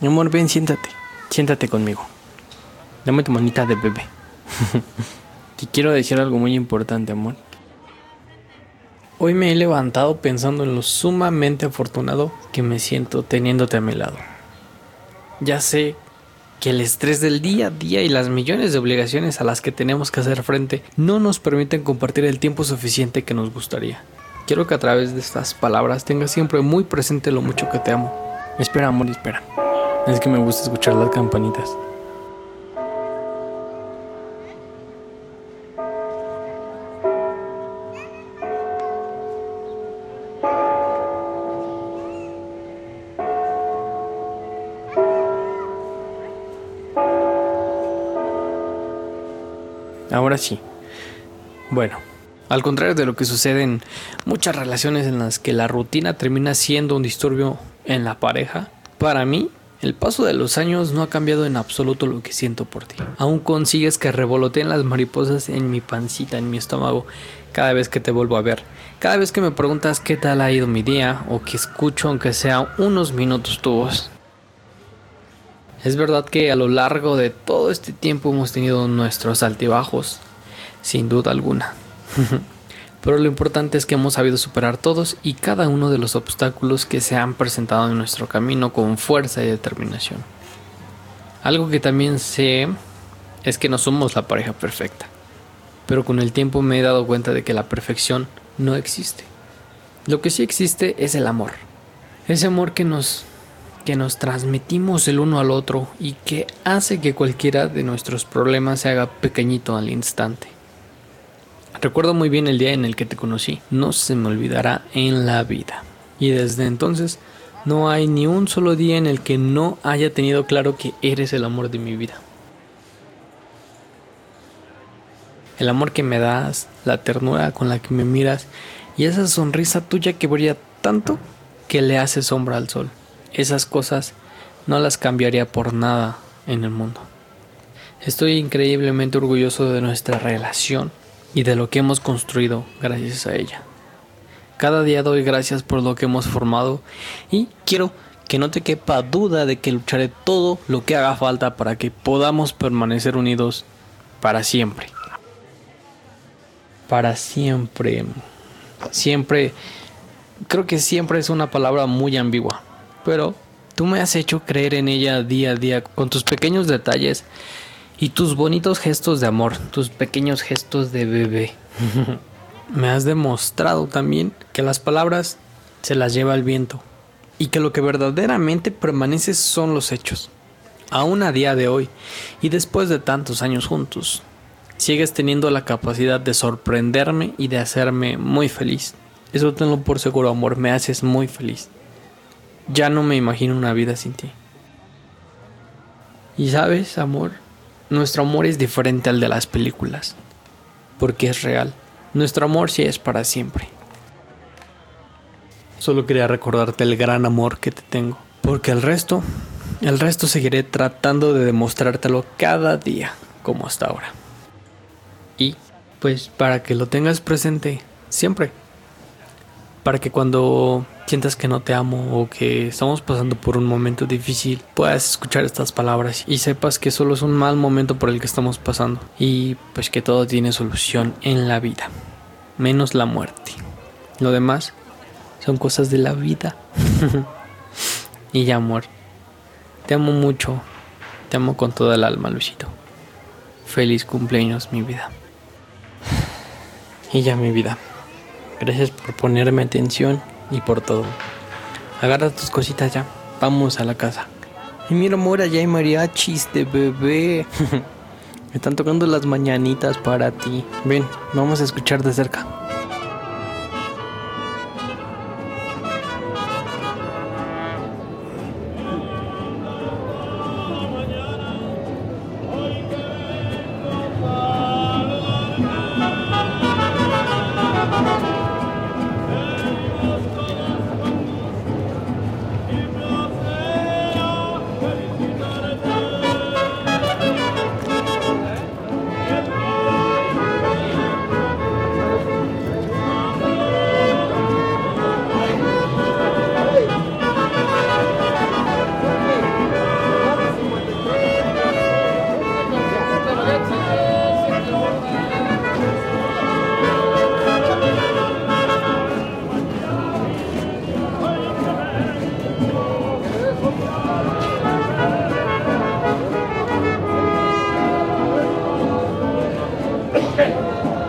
Mi amor, ven, siéntate. Siéntate conmigo. Dame tu manita de bebé. Te quiero decir algo muy importante, amor. Hoy me he levantado pensando en lo sumamente afortunado que me siento teniéndote a mi lado. Ya sé que el estrés del día a día y las millones de obligaciones a las que tenemos que hacer frente no nos permiten compartir el tiempo suficiente que nos gustaría. Quiero que a través de estas palabras tengas siempre muy presente lo mucho que te amo. Espera, amor, espera. Es que me gusta escuchar las campanitas. Ahora sí. Bueno, al contrario de lo que sucede en muchas relaciones en las que la rutina termina siendo un disturbio en la pareja, para mí el paso de los años no ha cambiado en absoluto lo que siento por ti. Aún consigues que revoloteen las mariposas en mi pancita, en mi estómago, cada vez que te vuelvo a ver. Cada vez que me preguntas qué tal ha ido mi día o que escucho aunque sea unos minutos tu. Es verdad que a lo largo de todo este tiempo hemos tenido nuestros altibajos, sin duda alguna. Pero lo importante es que hemos sabido superar todos y cada uno de los obstáculos que se han presentado en nuestro camino con fuerza y determinación. Algo que también sé es que no somos la pareja perfecta, pero con el tiempo me he dado cuenta de que la perfección no existe. Lo que sí existe es el amor. Ese amor que nos que nos transmitimos el uno al otro y que hace que cualquiera de nuestros problemas se haga pequeñito al instante. Recuerdo muy bien el día en el que te conocí, no se me olvidará en la vida. Y desde entonces no hay ni un solo día en el que no haya tenido claro que eres el amor de mi vida. El amor que me das, la ternura con la que me miras y esa sonrisa tuya que brilla tanto que le hace sombra al sol. Esas cosas no las cambiaría por nada en el mundo. Estoy increíblemente orgulloso de nuestra relación y de lo que hemos construido gracias a ella. Cada día doy gracias por lo que hemos formado y quiero que no te quepa duda de que lucharé todo lo que haga falta para que podamos permanecer unidos para siempre. Para siempre. Siempre. Creo que siempre es una palabra muy ambigua. Pero tú me has hecho creer en ella día a día con tus pequeños detalles y tus bonitos gestos de amor, tus pequeños gestos de bebé. me has demostrado también que las palabras se las lleva el viento y que lo que verdaderamente permanece son los hechos. Aún a día de hoy y después de tantos años juntos, sigues teniendo la capacidad de sorprenderme y de hacerme muy feliz. Eso tenlo por seguro, amor, me haces muy feliz. Ya no me imagino una vida sin ti. Y sabes, amor, nuestro amor es diferente al de las películas, porque es real. Nuestro amor sí es para siempre. Solo quería recordarte el gran amor que te tengo, porque el resto, el resto seguiré tratando de demostrártelo cada día, como hasta ahora. Y, pues, para que lo tengas presente siempre. Para que cuando sientas que no te amo o que estamos pasando por un momento difícil, puedas escuchar estas palabras y sepas que solo es un mal momento por el que estamos pasando y pues que todo tiene solución en la vida, menos la muerte. Lo demás son cosas de la vida. y ya, amor, te amo mucho, te amo con toda el alma, Luisito. Feliz cumpleaños, mi vida. Y ya, mi vida. Gracias por ponerme atención y por todo. Agarra tus cositas ya. Vamos a la casa. Y mira, amor, allá hay mariachis de bebé. Me están tocando las mañanitas para ti. Ven, vamos a escuchar de cerca. Okay.